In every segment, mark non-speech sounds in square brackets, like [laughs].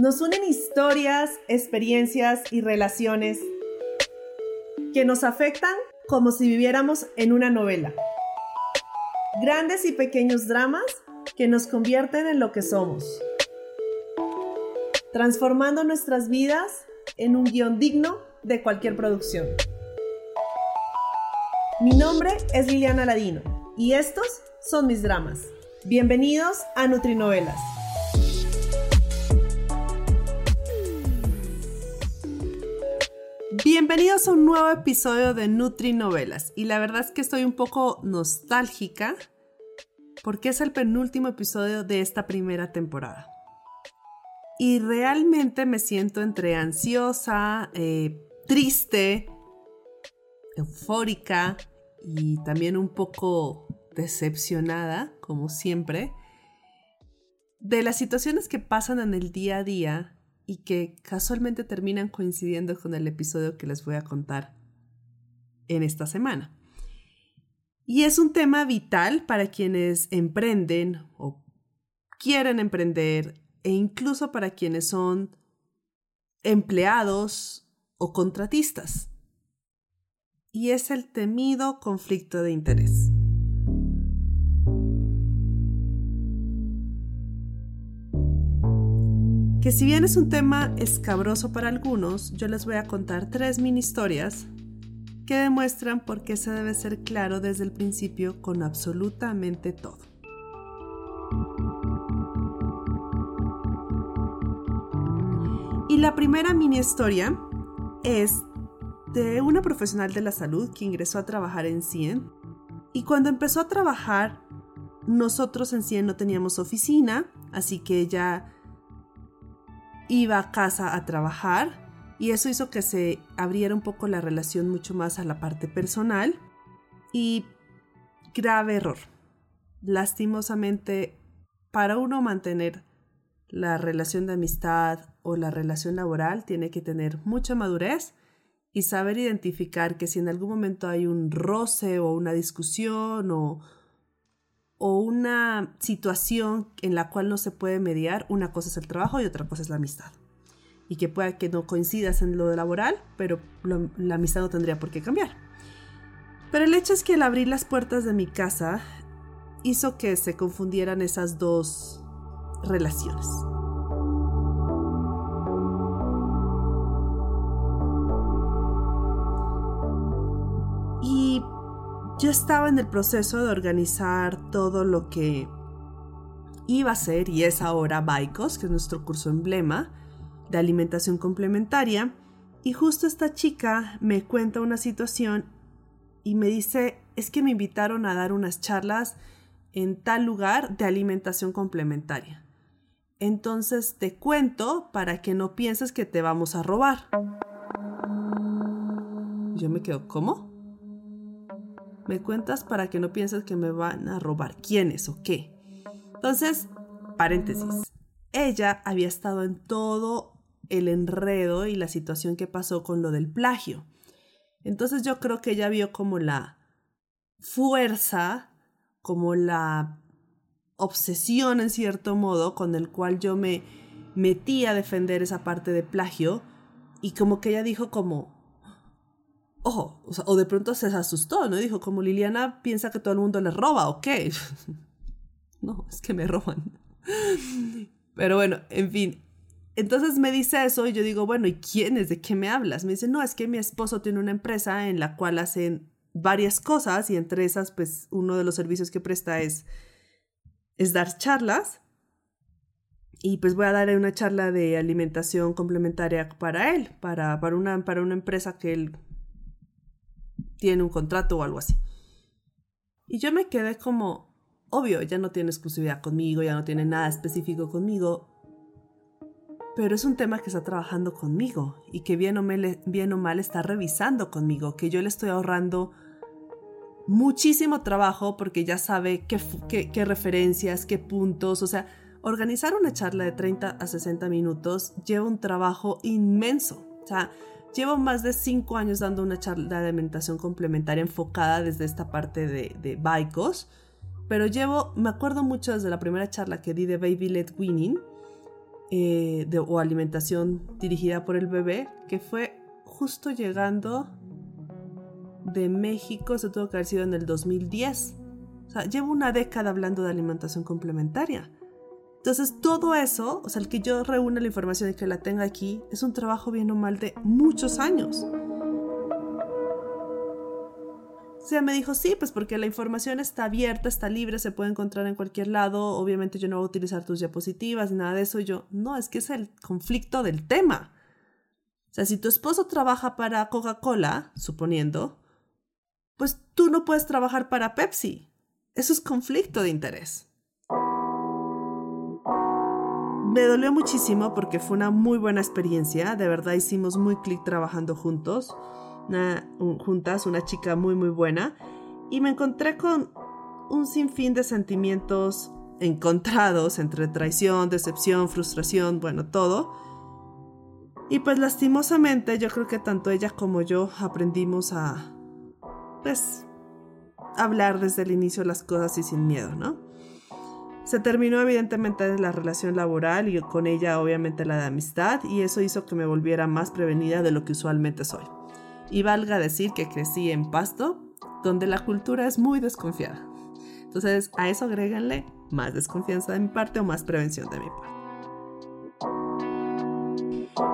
Nos unen historias, experiencias y relaciones que nos afectan como si viviéramos en una novela. Grandes y pequeños dramas que nos convierten en lo que somos, transformando nuestras vidas en un guion digno de cualquier producción. Mi nombre es Liliana Ladino y estos son mis dramas. Bienvenidos a Nutrinovelas. Bienvenidos a un nuevo episodio de Nutri Novelas. Y la verdad es que estoy un poco nostálgica porque es el penúltimo episodio de esta primera temporada. Y realmente me siento entre ansiosa, eh, triste, eufórica y también un poco decepcionada, como siempre, de las situaciones que pasan en el día a día y que casualmente terminan coincidiendo con el episodio que les voy a contar en esta semana. Y es un tema vital para quienes emprenden o quieren emprender e incluso para quienes son empleados o contratistas. Y es el temido conflicto de interés. Que si bien es un tema escabroso para algunos, yo les voy a contar tres mini historias que demuestran por qué se debe ser claro desde el principio con absolutamente todo. Y la primera mini historia es de una profesional de la salud que ingresó a trabajar en CIEN y cuando empezó a trabajar nosotros en CIEN no teníamos oficina, así que ella iba a casa a trabajar y eso hizo que se abriera un poco la relación mucho más a la parte personal y grave error. Lastimosamente, para uno mantener la relación de amistad o la relación laboral tiene que tener mucha madurez y saber identificar que si en algún momento hay un roce o una discusión o, o una situación en la cual no se puede mediar, una cosa es el trabajo y otra cosa es la amistad. Y que pueda que no coincidas en lo laboral, pero la amistad no tendría por qué cambiar. Pero el hecho es que al abrir las puertas de mi casa hizo que se confundieran esas dos relaciones. Yo estaba en el proceso de organizar todo lo que iba a ser y es ahora Baicos, que es nuestro curso emblema de alimentación complementaria. Y justo esta chica me cuenta una situación y me dice, es que me invitaron a dar unas charlas en tal lugar de alimentación complementaria. Entonces te cuento para que no pienses que te vamos a robar. Yo me quedo, ¿cómo? Me cuentas para que no pienses que me van a robar. ¿Quiénes o qué? Entonces, paréntesis. Ella había estado en todo el enredo y la situación que pasó con lo del plagio. Entonces yo creo que ella vio como la fuerza, como la obsesión en cierto modo con el cual yo me metí a defender esa parte de plagio y como que ella dijo como, ojo, o, de pronto se asustó, ¿no? Dijo, como Liliana piensa que todo el mundo le roba, ¿o qué? [laughs] no, es que me roban. Pero bueno, en fin. Entonces me dice eso y yo digo, bueno, ¿y quién es? ¿De qué me hablas? Me dice, no, es que mi esposo tiene una empresa en la cual hacen varias cosas y entre esas, pues uno de los servicios que presta es, es dar charlas. Y pues voy a dar una charla de alimentación complementaria para él, para, para, una, para una empresa que él tiene un contrato o algo así. Y yo me quedé como, obvio, ya no tiene exclusividad conmigo, ya no tiene nada específico conmigo, pero es un tema que está trabajando conmigo y que bien o, mal, está revisando conmigo, que yo le estoy ahorrando muchísimo trabajo porque ya sabe qué, qué, qué referencias, qué puntos, o sea, organizar una charla de 30 a 60 minutos lleva un trabajo inmenso. O sea, Llevo más de cinco años dando una charla de alimentación complementaria enfocada desde esta parte de, de pero llevo, me acuerdo mucho desde la primera charla que di de Baby Led Winning, eh, de, o alimentación dirigida por el bebé, que fue justo llegando de México, se tuvo que haber sido en el 2010. O sea, llevo una década hablando de alimentación complementaria. Entonces, todo eso, o sea, el que yo reúna la información y que la tenga aquí, es un trabajo bien o mal de muchos años. O sea, me dijo, sí, pues porque la información está abierta, está libre, se puede encontrar en cualquier lado. Obviamente yo no voy a utilizar tus diapositivas nada de eso. Y yo, no, es que es el conflicto del tema. O sea, si tu esposo trabaja para Coca-Cola, suponiendo, pues tú no puedes trabajar para Pepsi. Eso es conflicto de interés. Me dolió muchísimo porque fue una muy buena experiencia. De verdad hicimos muy clic trabajando juntos una, juntas, una chica muy muy buena, y me encontré con un sinfín de sentimientos encontrados entre traición, decepción, frustración, bueno, todo. Y pues lastimosamente yo creo que tanto ella como yo aprendimos a, pues, hablar desde el inicio las cosas y sin miedo, ¿no? Se terminó evidentemente la relación laboral y con ella obviamente la de amistad y eso hizo que me volviera más prevenida de lo que usualmente soy. Y valga decir que crecí en Pasto, donde la cultura es muy desconfiada. Entonces, a eso agréganle más desconfianza de mi parte o más prevención de mi parte.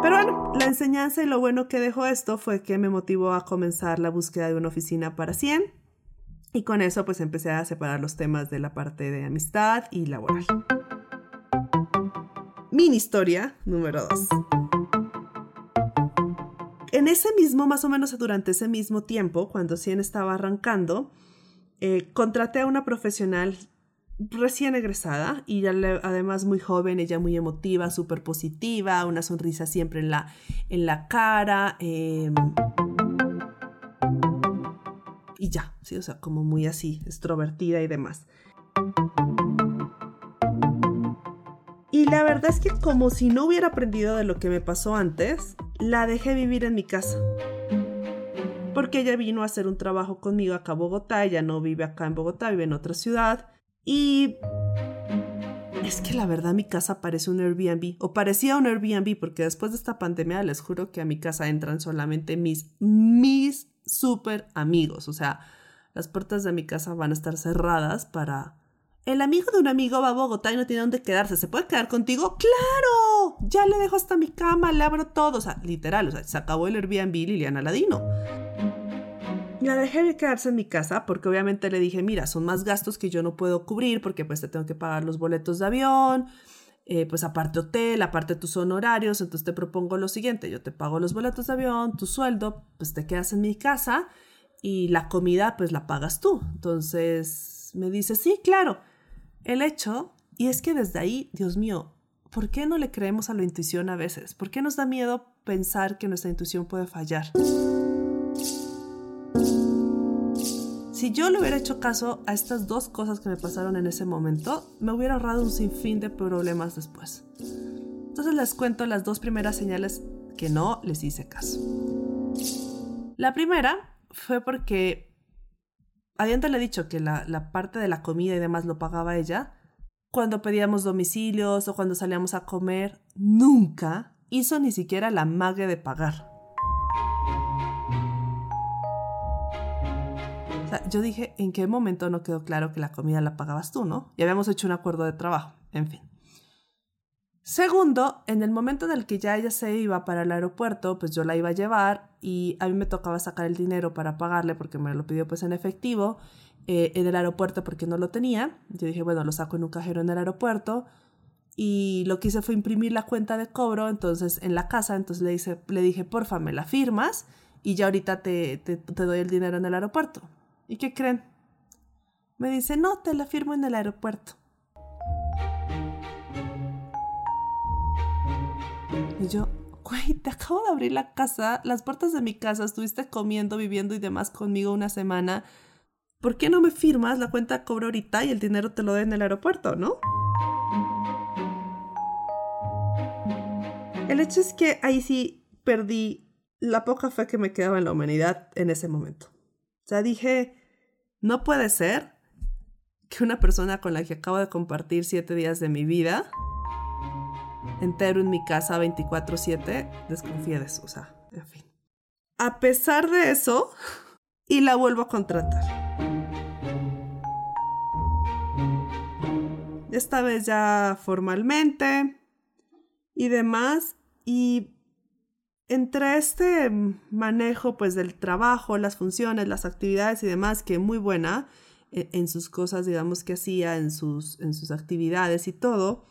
Pero bueno, la enseñanza y lo bueno que dejó esto fue que me motivó a comenzar la búsqueda de una oficina para 100 y con eso pues empecé a separar los temas de la parte de amistad y laboral. Mini historia número 2 en ese mismo, más o menos durante ese mismo tiempo, cuando Cien estaba arrancando, eh, contraté a una profesional recién egresada y además muy joven, ella muy emotiva, súper positiva, una sonrisa siempre en la, en la cara. Em, y ya, sí, o sea, como muy así, extrovertida y demás. Y la verdad es que como si no hubiera aprendido de lo que me pasó antes, la dejé vivir en mi casa. Porque ella vino a hacer un trabajo conmigo acá a Bogotá, ella no vive acá en Bogotá, vive en otra ciudad. Y es que la verdad mi casa parece un Airbnb, o parecía un Airbnb, porque después de esta pandemia les juro que a mi casa entran solamente mis, mis súper amigos. O sea, las puertas de mi casa van a estar cerradas para el amigo de un amigo va a Bogotá y no tiene dónde quedarse. ¿Se puede quedar contigo? ¡Claro! Ya le dejo hasta mi cama, le abro todo. O sea, literal, o sea, se acabó el Airbnb Liliana Ladino. La dejé de quedarse en mi casa porque obviamente le dije, mira, son más gastos que yo no puedo cubrir porque pues te tengo que pagar los boletos de avión, eh, pues aparte hotel, aparte tus honorarios, entonces te propongo lo siguiente, yo te pago los boletos de avión, tu sueldo, pues te quedas en mi casa y la comida pues la pagas tú. Entonces me dice, sí, claro. El hecho, y es que desde ahí, Dios mío, ¿por qué no le creemos a la intuición a veces? ¿Por qué nos da miedo pensar que nuestra intuición puede fallar? Si yo le hubiera hecho caso a estas dos cosas que me pasaron en ese momento, me hubiera ahorrado un sinfín de problemas después. Entonces les cuento las dos primeras señales que no les hice caso. La primera fue porque Adiante le he dicho que la, parte de la comida y demás lo pagaba ella. Cuando pedíamos domicilios o cuando salíamos a comer, nunca hizo ni siquiera la mague de pagar. Yo dije, ¿en qué momento no quedó claro que la comida la pagabas tú, no? Y habíamos hecho un acuerdo de trabajo, en fin. Segundo, en el momento en el que ya ella se iba para el aeropuerto, pues yo la iba a llevar y a mí me tocaba sacar el dinero para pagarle porque me lo pidió pues en efectivo eh, en el aeropuerto porque no lo tenía. Yo dije, bueno, lo saco en un cajero en el aeropuerto y lo que hice fue imprimir la cuenta de cobro entonces en la casa, entonces le, hice, le dije, porfa, me la firmas y ya ahorita te, te, te doy el dinero en el aeropuerto. ¿Y qué creen? Me dice, no, te la firmo en el aeropuerto. Y yo, güey, te acabo de abrir la casa, las puertas de mi casa, estuviste comiendo, viviendo y demás conmigo una semana. ¿Por qué no me firmas la cuenta cobro ahorita y el dinero te lo doy en el aeropuerto, no? El hecho es que ahí sí perdí la poca fe que me quedaba en la humanidad en ese momento. O sea, dije, no puede ser que una persona con la que acabo de compartir siete días de mi vida entero en mi casa 24/7, desconfíe de eso, o sea, en fin. A pesar de eso, y la vuelvo a contratar. Esta vez ya formalmente y demás. Y entre este manejo pues del trabajo, las funciones, las actividades y demás, que muy buena en, en sus cosas, digamos que hacía, en sus, en sus actividades y todo.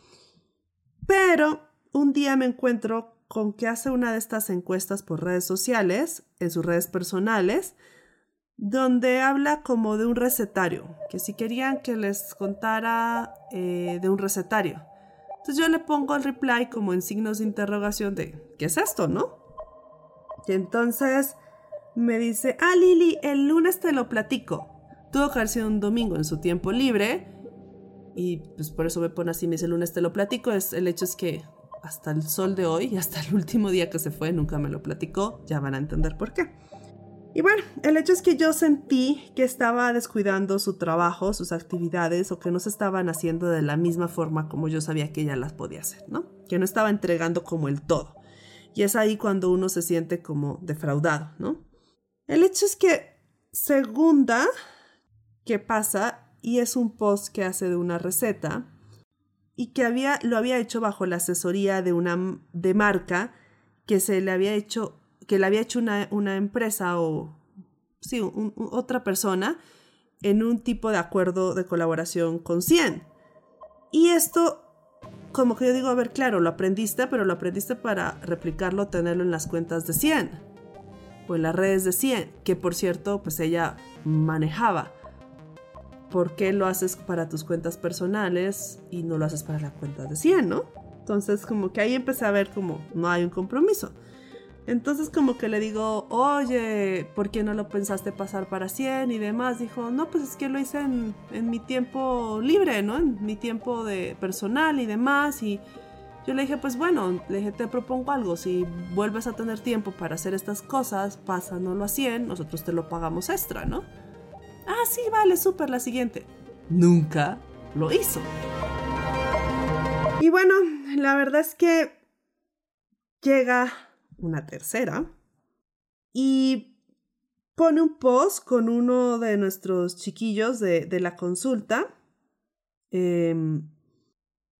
Pero un día me encuentro con que hace una de estas encuestas por redes sociales, en sus redes personales, donde habla como de un recetario, que si querían que les contara eh, de un recetario. Entonces yo le pongo el reply como en signos de interrogación de, ¿qué es esto, no? Y entonces me dice, ah, Lili, el lunes te lo platico. Tuvo que haber sido un domingo en su tiempo libre. Y pues por eso me pone así, me dice, el lunes te lo platico. Es, el hecho es que hasta el sol de hoy y [laughs] hasta el último día que se fue nunca me lo platicó. Ya van a entender por qué. Y bueno, el hecho es que yo sentí que estaba descuidando su trabajo, sus actividades, o que no se estaban haciendo de la misma forma como yo sabía que ella las podía hacer, ¿no? Que no estaba entregando como el todo. Y es ahí cuando uno se siente como defraudado, ¿no? El hecho es que segunda que pasa, y es un post que hace de una receta, y que había, lo había hecho bajo la asesoría de una de marca que se le había hecho que le había hecho una, una empresa o sí, otra persona en un tipo de acuerdo de colaboración con 100. Y esto, como que yo digo, a ver, claro, lo aprendiste, pero lo aprendiste para replicarlo, tenerlo en las cuentas de 100 o en las redes de 100, que por cierto, pues ella manejaba. ¿Por qué lo haces para tus cuentas personales y no lo haces para la cuenta de 100, no? Entonces, como que ahí empecé a ver como no hay un compromiso. Entonces como que le digo, oye, ¿por qué no lo pensaste pasar para 100 y demás? Dijo, no, pues es que lo hice en, mi tiempo libre, ¿no? En mi tiempo de personal y demás. Y yo le dije, pues bueno, le dije, te propongo algo, si vuelves a tener tiempo para hacer estas cosas, pásanoslo a 100, nosotros te lo pagamos extra, ¿no? Ah, sí, vale, súper, la siguiente. Nunca lo hizo. Y bueno, la verdad es que llega una tercera, y pone un post con uno de nuestros chiquillos de, la consulta, em,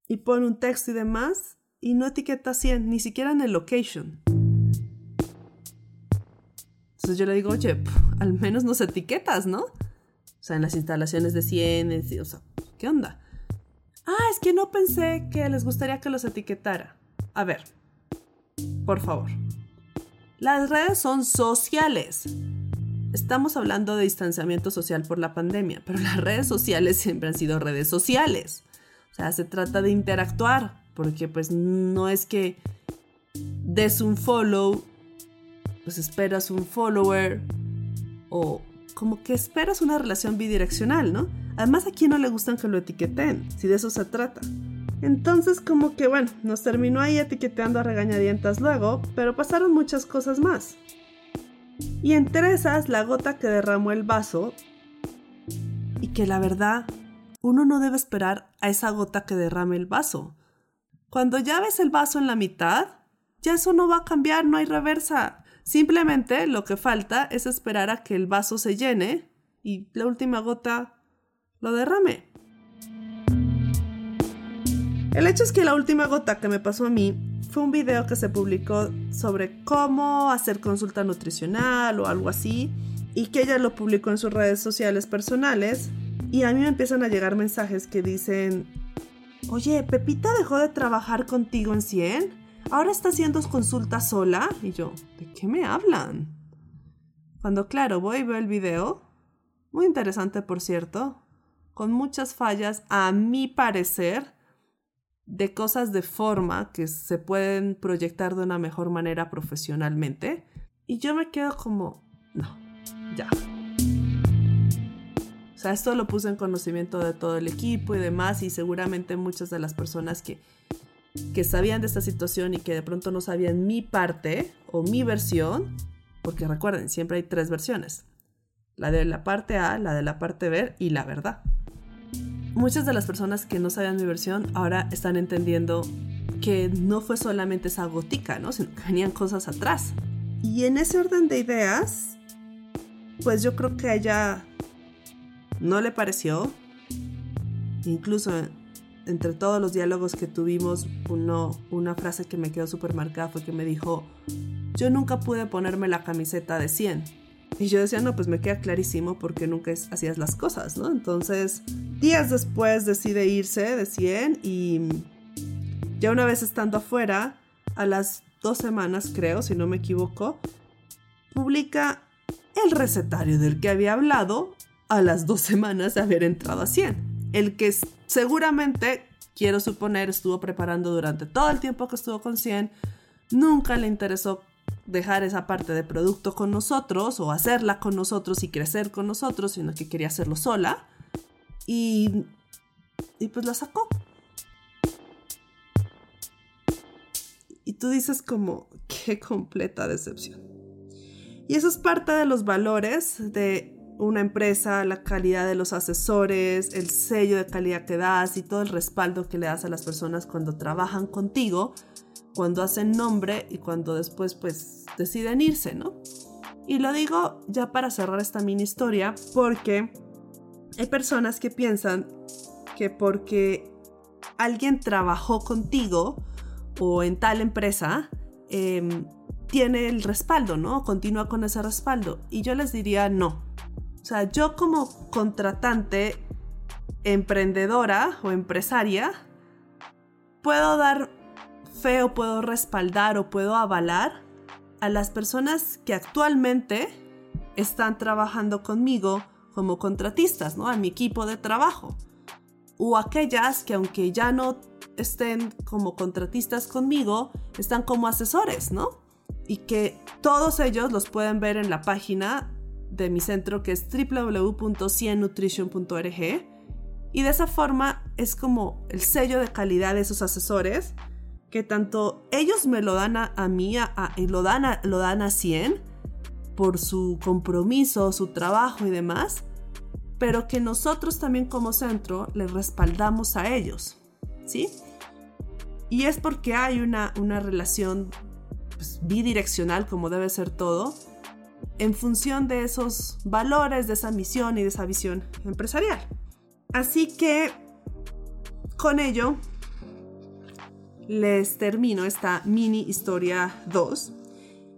y pone un texto y demás, y no etiqueta 100, ni siquiera en el location. Entonces yo le digo, oye, al menos nos etiquetas, ¿no? O sea, en las instalaciones de 100, o sea, ¿qué onda? Ah, es que no pensé que les gustaría que los etiquetara. A ver, por favor. Las redes son sociales. Estamos hablando de distanciamiento social por la pandemia, pero las redes sociales siempre han sido redes sociales. O sea, se trata de interactuar, porque pues no es que des un follow, pues esperas un follower, o como que esperas una relación bidireccional, ¿no? Además, a quién no le gustan que lo etiqueten, si de eso se trata. Entonces como que bueno, nos terminó ahí etiqueteando a regañadientas luego, pero pasaron muchas cosas más. Y entre esas, la gota que derramó el vaso, y que la verdad, uno no debe esperar a esa gota que derrame el vaso. Cuando ya ves el vaso en la mitad, ya eso no va a cambiar, no hay reversa. Simplemente lo que falta es esperar a que el vaso se llene y la última gota lo derrame. El hecho es que la última gota que me pasó a mí fue un video que se publicó sobre cómo hacer consulta nutricional o algo así y que ella lo publicó en sus redes sociales personales y a mí me empiezan a llegar mensajes que dicen, oye, Pepita dejó de trabajar contigo en 100, ahora está haciendo consultas sola y yo, ¿de qué me hablan? Cuando claro, voy y veo el video, muy interesante por cierto, con muchas fallas a mi parecer, de cosas de forma que se pueden proyectar de una mejor manera profesionalmente. Y yo me quedo como, no, ya. O sea, esto lo puse en conocimiento de todo el equipo y demás y seguramente muchas de las personas que, que sabían de esta situación y que de pronto no sabían mi parte o mi versión, porque recuerden, siempre hay tres versiones. La de la parte A, la de la parte B y la verdad muchas de las personas que no sabían mi versión ahora están entendiendo que no fue solamente esa gotica, ¿no? Sino que venían cosas atrás. Y en ese orden de ideas, pues yo creo que a ella no le pareció. Incluso entre todos los diálogos que tuvimos, una frase que me quedó súper marcada fue que me dijo, yo nunca pude ponerme la camiseta de 100. Y yo decía, no, pues me queda clarísimo porque nunca hacías las cosas, ¿no? Entonces, días después decide irse de 100 y ya una vez estando afuera, a las dos semanas creo, si no me equivoco, publica el recetario del que había hablado a las dos semanas de haber entrado a 100. El que seguramente, quiero suponer, estuvo preparando durante todo el tiempo que estuvo con 100, nunca le interesó dejar esa parte de producto con nosotros o hacerla con nosotros y crecer con nosotros, sino que quería hacerlo sola. Y, y pues la sacó. Y tú dices como, qué completa decepción. Y eso es parte de los valores de una empresa, la calidad de los asesores, el sello de calidad que das y todo el respaldo que le das a las personas cuando trabajan contigo, cuando hacen nombre y cuando después pues deciden irse, ¿no? Y lo digo ya para cerrar esta mini historia porque hay personas que piensan que porque alguien trabajó contigo o en tal empresa, em, tiene el respaldo, ¿no? Continúa con ese respaldo. Y yo les diría no. O sea, yo como contratante, emprendedora o empresaria, puedo dar fe o puedo respaldar o puedo avalar a las personas que actualmente están trabajando conmigo como contratistas, ¿no? A mi equipo de trabajo. O aquellas que aunque ya no estén como contratistas conmigo, están como asesores, ¿no? Y que todos ellos los pueden ver en la página de mi centro que es www.ciennutrition.org. Y de esa forma es como el sello de calidad de esos asesores que tanto ellos me lo dan a, mí y lo dan a, lo dan a 100 por su compromiso, su trabajo y demás, pero que nosotros también como centro les respaldamos a ellos, ¿sí? Y es porque hay una, una relación pues, bidireccional, como debe ser todo, en función de esos valores, de esa misión y de esa visión empresarial. Así que con ello les termino esta mini historia 2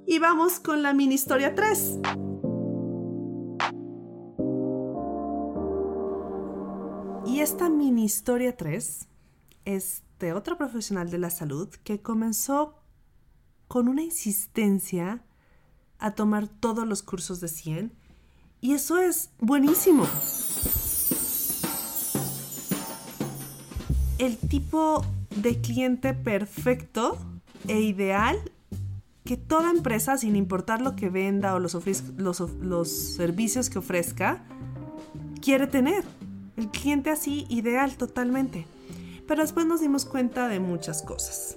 y vamos con la mini historia 3. Y esta mini historia 3 es de otro profesional de la salud que comenzó con una insistencia a tomar todos los cursos de 100 y eso es buenísimo. El tipo de cliente perfecto e ideal que toda empresa, sin importar lo que venda o los, los, servicios que ofrezca, quiere tener. El cliente así ideal totalmente. Pero después nos dimos cuenta de muchas cosas.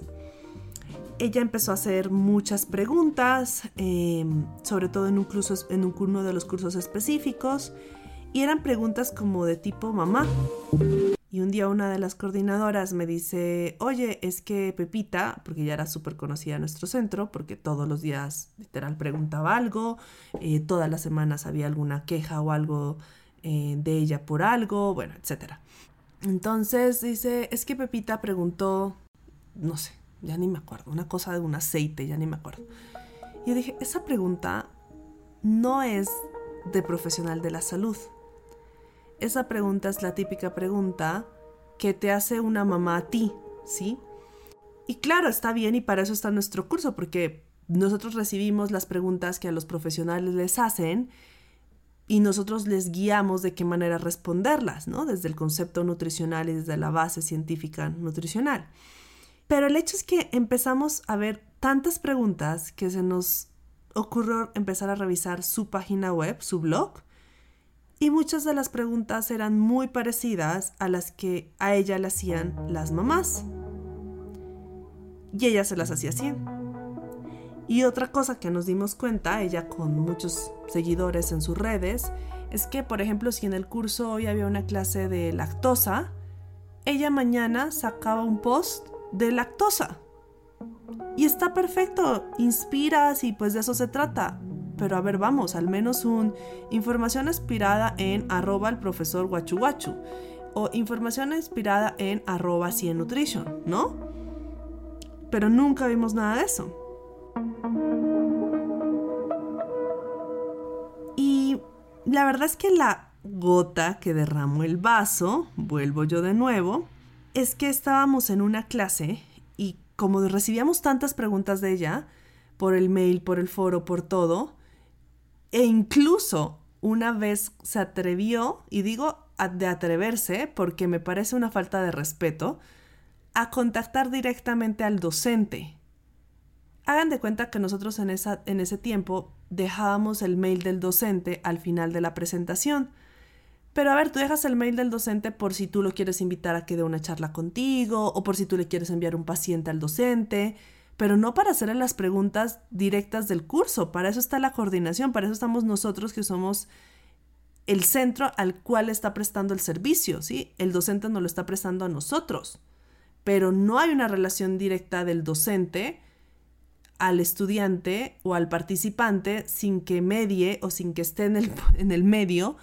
Ella empezó a hacer muchas preguntas, em, sobre todo en un, curso, en un uno de los cursos específicos, y eran preguntas como de tipo mamá. Y un día una de las coordinadoras me dice, oye, es que Pepita, porque ya era súper conocida en nuestro centro, porque todos los días literal preguntaba algo, eh, todas las semanas había alguna queja o algo eh, de ella por algo, bueno, etc. Entonces dice, es que Pepita preguntó, no sé, ya ni me acuerdo, una cosa de un aceite, ya ni me acuerdo. Y yo dije, esa pregunta no es de profesional de la salud esa pregunta es la típica pregunta que te hace una mamá a ti, ¿sí? Y claro, está bien y para eso está nuestro curso, porque nosotros recibimos las preguntas que a los profesionales les hacen y nosotros les guiamos de qué manera responderlas, ¿no? Desde el concepto nutricional y desde la base científica nutricional. Pero el hecho es que empezamos a ver tantas preguntas que se nos ocurrió empezar a revisar su página web, su blog, y muchas de las preguntas eran muy parecidas a las que a ella le hacían las mamás. Y ella se las hacía así. Y otra cosa que nos dimos cuenta, ella con muchos seguidores en sus redes, es que, por ejemplo, si en el curso hoy había una clase de lactosa, ella mañana sacaba un post de lactosa. Y está perfecto, inspiras y pues de eso se trata. Pero a ver, vamos, al menos un información inspirada en arroba el profesor guachu o información inspirada en arroba nutrition, ¿no? Pero nunca vimos nada de eso. Y la verdad es que la gota que derramó el vaso, vuelvo yo de nuevo, es que estábamos en una clase y como recibíamos tantas preguntas de ella, por el mail, por el foro, por todo, e incluso una vez se atrevió, y digo de atreverse porque me parece una falta de respeto, a contactar directamente al docente. Hagan de cuenta que nosotros en, esa, en ese tiempo dejábamos el mail del docente al final de la presentación. Pero a ver, tú dejas el mail del docente por si tú lo quieres invitar a que dé una charla contigo o por si tú le quieres enviar un paciente al docente, pero no para hacerle las preguntas directas del curso. Para eso está la coordinación, para eso estamos nosotros que somos el centro al cual está prestando el servicio, ¿sí? El docente no lo está prestando a nosotros, pero no hay una relación directa del docente al estudiante o al participante sin que medie o sin que esté en el, en el medio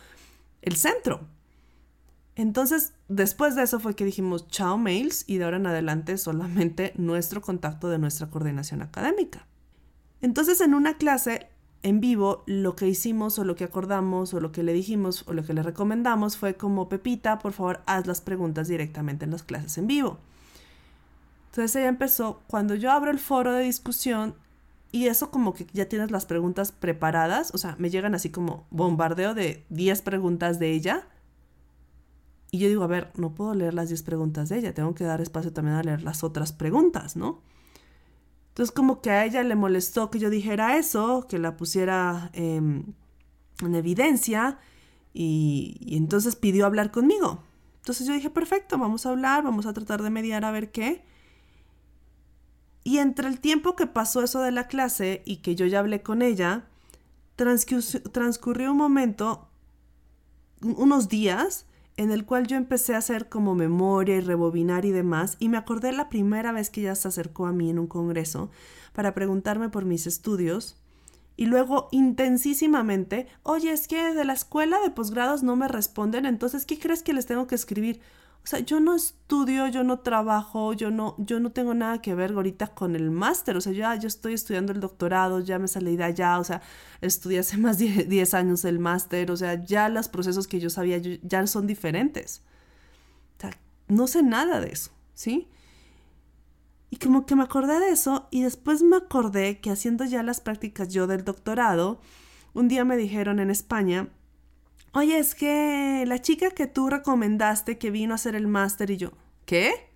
el centro. Entonces, después de eso fue que dijimos chao mails y de ahora en adelante solamente [laughs] nuestro contacto de nuestra coordinación académica. Entonces, en una clase en vivo, lo que hicimos o lo que acordamos o lo que le dijimos o lo que le recomendamos fue como Pepita, por favor, haz las preguntas directamente en las clases en vivo. Entonces ella empezó, cuando yo abro el foro de discusión, y eso como que ya tienes las preguntas preparadas, o sea, me llegan así como bombardeo de 10 preguntas de ella. Y yo digo, a ver, no puedo leer las 10 preguntas de ella, tengo que dar espacio también a leer las otras preguntas, ¿no? Entonces como que a ella le molestó que yo dijera eso, que la pusiera em, en evidencia y, y entonces pidió hablar conmigo. Entonces yo dije, perfecto, vamos a hablar, vamos a tratar de mediar a ver qué. Y entre el tiempo que pasó eso de la clase y que yo ya hablé con ella, transcurrió un momento, unos días, en el cual yo empecé a hacer como memoria y rebobinar y demás, y me acordé la primera vez que ella se acercó a mí en un congreso para preguntarme por mis estudios, y luego intensísimamente, oye, es que de la escuela de posgrados no me responden, entonces, ¿qué crees que les tengo que escribir? O sea, yo no estudio, yo no trabajo, yo no, yo no tengo nada que ver ahorita con el máster. O sea, ya yo estoy estudiando el doctorado, ya me salí de allá, o sea, estudié hace [laughs] más de 10 años el máster, o sea, ya los procesos que yo sabía ya son diferentes. O sea, no sé nada de eso, ¿sí? Y como que me acordé de eso y después me acordé que haciendo ya las prácticas yo del doctorado, un día me dijeron en España, oye, es que la chica que tú recomendaste que vino a hacer el máster y yo, ¿qué?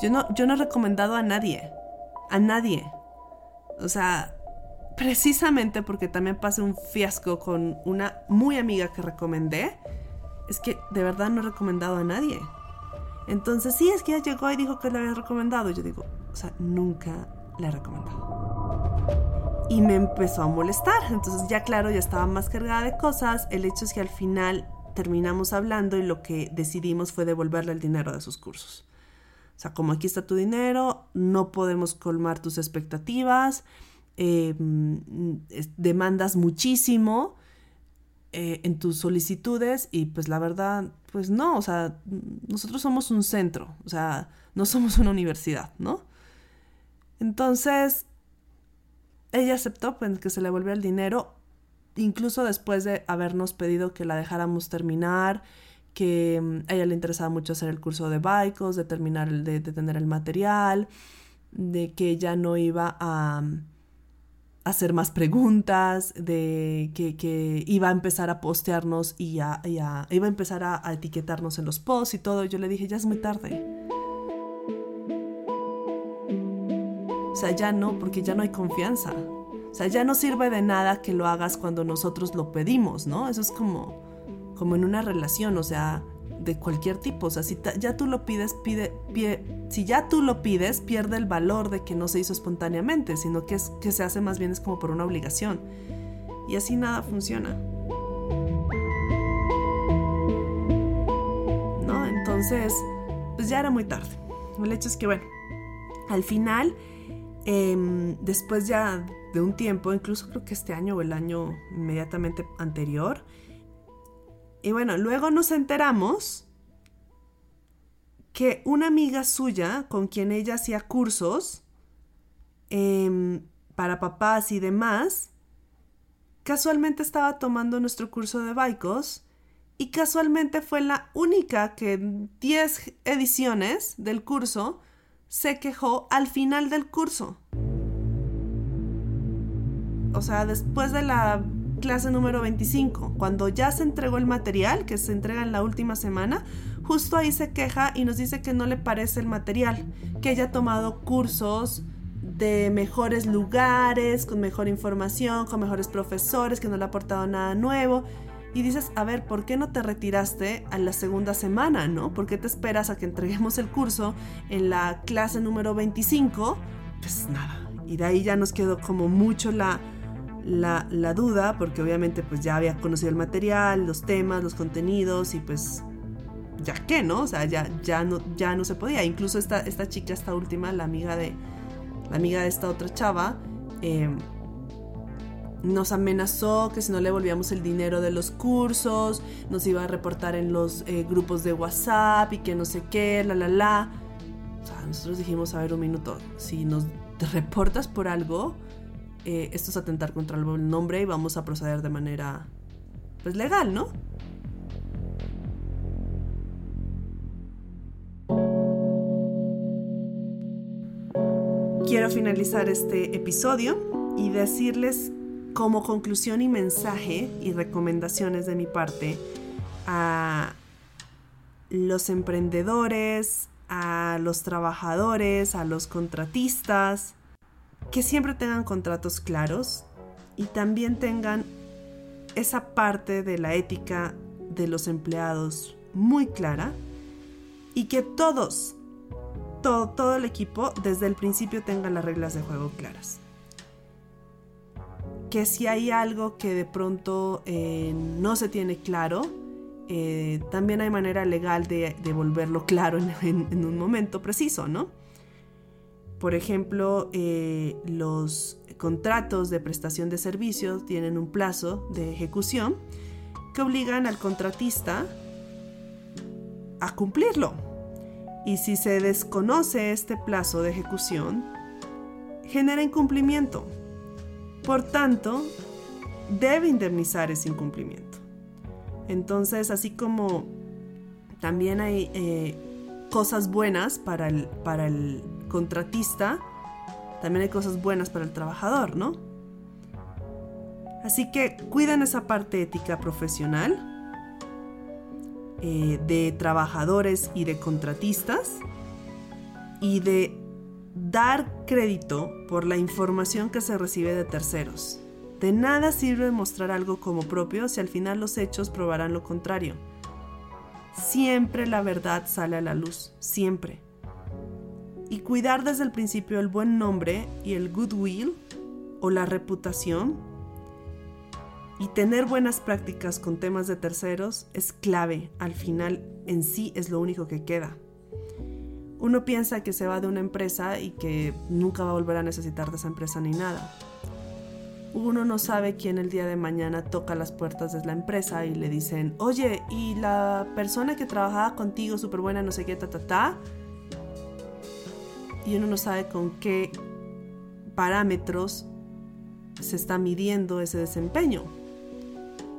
Yo no, yo no he recomendado a nadie, a nadie. O sea, precisamente porque también pasé un fiasco con una muy amiga que recomendé, es que de verdad no he recomendado a nadie. Entonces, sí, es que ella llegó y dijo que le había recomendado. Yo digo, o sea, nunca le he recomendado y me empezó a molestar. Entonces ya claro, ya estaba más cargada de cosas. El hecho es que al final terminamos hablando y lo que decidimos fue devolverle el dinero de sus cursos. O sea, como aquí está tu dinero, no podemos colmar tus expectativas, em, demandas muchísimo eh, en tus solicitudes y pues la verdad, pues no, o sea, nosotros somos un centro, o sea, no somos una universidad, ¿no? Entonces, ella aceptó pues, que se le volviera el dinero, incluso después de habernos pedido que la dejáramos terminar, que mm, a ella le interesaba mucho hacer el curso de Baicos, de terminar, de, de tener el material, de que ella no iba a, mm, hacer más preguntas, de que, iba a empezar a postearnos y, a, iba a empezar a, a, etiquetarnos en los posts y todo. Yo le dije, ya es muy tarde. O sea, ya no, porque ya no hay confianza. O sea, ya no sirve de nada que lo hagas cuando nosotros lo pedimos, ¿no? Eso es como, como en una relación, o sea, de cualquier tipo. O sea, si ya tú lo pides, pide, si ya tú lo pides, pierde el valor de que no se hizo espontáneamente, sino que, es, que se hace más bien es como por una obligación. Y así nada funciona. ¿No? Entonces, pues ya era muy tarde. El hecho es que, bueno, al final, em, después ya de un tiempo, incluso creo que este año o el año inmediatamente anterior, y bueno, luego nos enteramos que una amiga suya con quien ella hacía cursos em, para papás y demás, casualmente estaba tomando nuestro curso de Baicos y casualmente fue la única que en 10 ediciones del curso se quejó al final del curso. O sea, después de la clase número 25, cuando ya se entregó el material, que se entrega en la última semana, justo ahí se queja y nos dice que no le parece el material, que ella ha tomado cursos de mejores lugares, con mejor información, con mejores profesores, que no le ha aportado nada nuevo y dices, a ver, ¿por qué no te retiraste a la segunda semana, no? ¿Por qué te esperas a que entreguemos el curso en la clase número 25? Pues nada, y de ahí ya nos quedó como mucho la, la, la, duda, porque obviamente pues ya había conocido el material, los temas, los contenidos y pues ya qué, ¿no? O sea, ya, ya, no, ya no se podía. Incluso esta, esta chica, esta última, la amiga de, la amiga de esta otra chava, eh, nos amenazó que si no le volvíamos el dinero de los cursos, nos iba a reportar en los eh, grupos de WhatsApp y que no sé qué, la, la, la. Nosotros dijimos, a ver, un minuto, si nos reportas por algo, eh, esto es atentar contra el nombre y vamos a proceder de manera, pues, legal, ¿no? Quiero finalizar este episodio y decirles como conclusión y mensaje y recomendaciones de mi parte a los emprendedores, a los trabajadores, a los contratistas, que siempre tengan contratos claros y también tengan esa parte de la ética de los empleados muy clara y que todos, todo, todo el equipo desde el principio tenga las reglas de juego claras que si hay algo que de pronto eh, no se tiene claro, eh, también hay manera legal de, volverlo claro en, un momento preciso, ¿no? Por ejemplo, eh, los contratos de prestación de servicios tienen un plazo de ejecución que obligan al contratista a cumplirlo. Y si se desconoce este plazo de ejecución, genera incumplimiento por tanto, debe indemnizar ese incumplimiento. Entonces, así como también hay eh, cosas buenas para el, para el contratista, también hay cosas buenas para el trabajador, ¿no? Así que cuiden esa parte ética profesional eh, de trabajadores y de contratistas y de dar crédito por la información que se recibe de terceros. De nada sirve mostrar algo como propio si al final los hechos probarán lo contrario. Siempre la verdad sale a la luz, siempre. Y cuidar desde el principio el buen nombre y el goodwill o la reputación y tener buenas prácticas con temas de terceros es clave. Al final en sí es lo único que queda uno piensa que se va de una empresa y que nunca va a volver a necesitar de esa empresa ni nada. Uno no sabe quién el día de mañana toca las puertas de la empresa y le dicen, oye, ¿y la persona que trabajaba contigo, súper buena, no sé qué, ta, ta, ta? Y uno no sabe con qué parámetros se está midiendo ese desempeño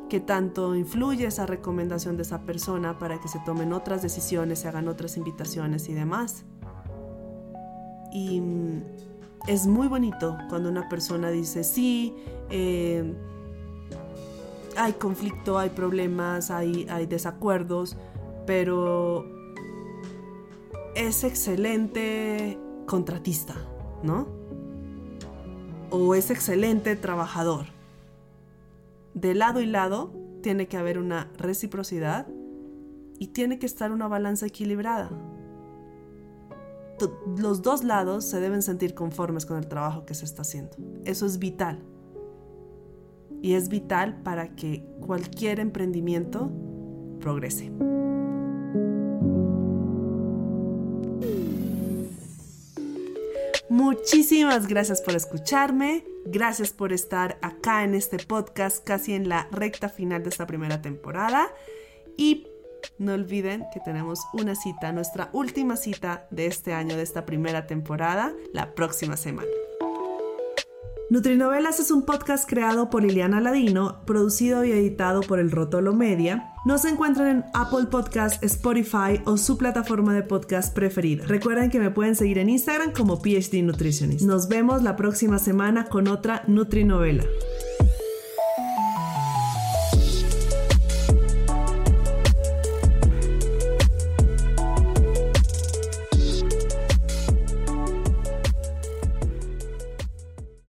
qué tanto influye esa recomendación de esa persona para que se tomen otras decisiones, se hagan otras invitaciones y demás. Y mm, es muy bonito cuando una persona dice, sí, eh, hay conflicto, hay problemas, hay, hay desacuerdos, pero es excelente contratista, ¿no? O es excelente trabajador de lado y lado tiene que haber una reciprocidad y tiene que estar una balanza equilibrada. Los dos lados se deben sentir conformes con el trabajo que se está haciendo. Eso es vital. Y es vital para que cualquier emprendimiento progrese. Muchísimas gracias por escucharme, gracias por estar acá en este podcast casi en la recta final de esta primera temporada y no olviden que tenemos una cita, nuestra última cita de este año, de esta primera temporada, la próxima semana. Nutrinovelas es un podcast creado por Liliana Ladino, producido y editado por El Rotolo Media. Nos encuentran en Apple Podcast, Spotify o su plataforma de podcast preferida. Recuerden que me pueden seguir en Instagram como PhD Nutritionist. Nos vemos la próxima semana con otra Nutrinovela.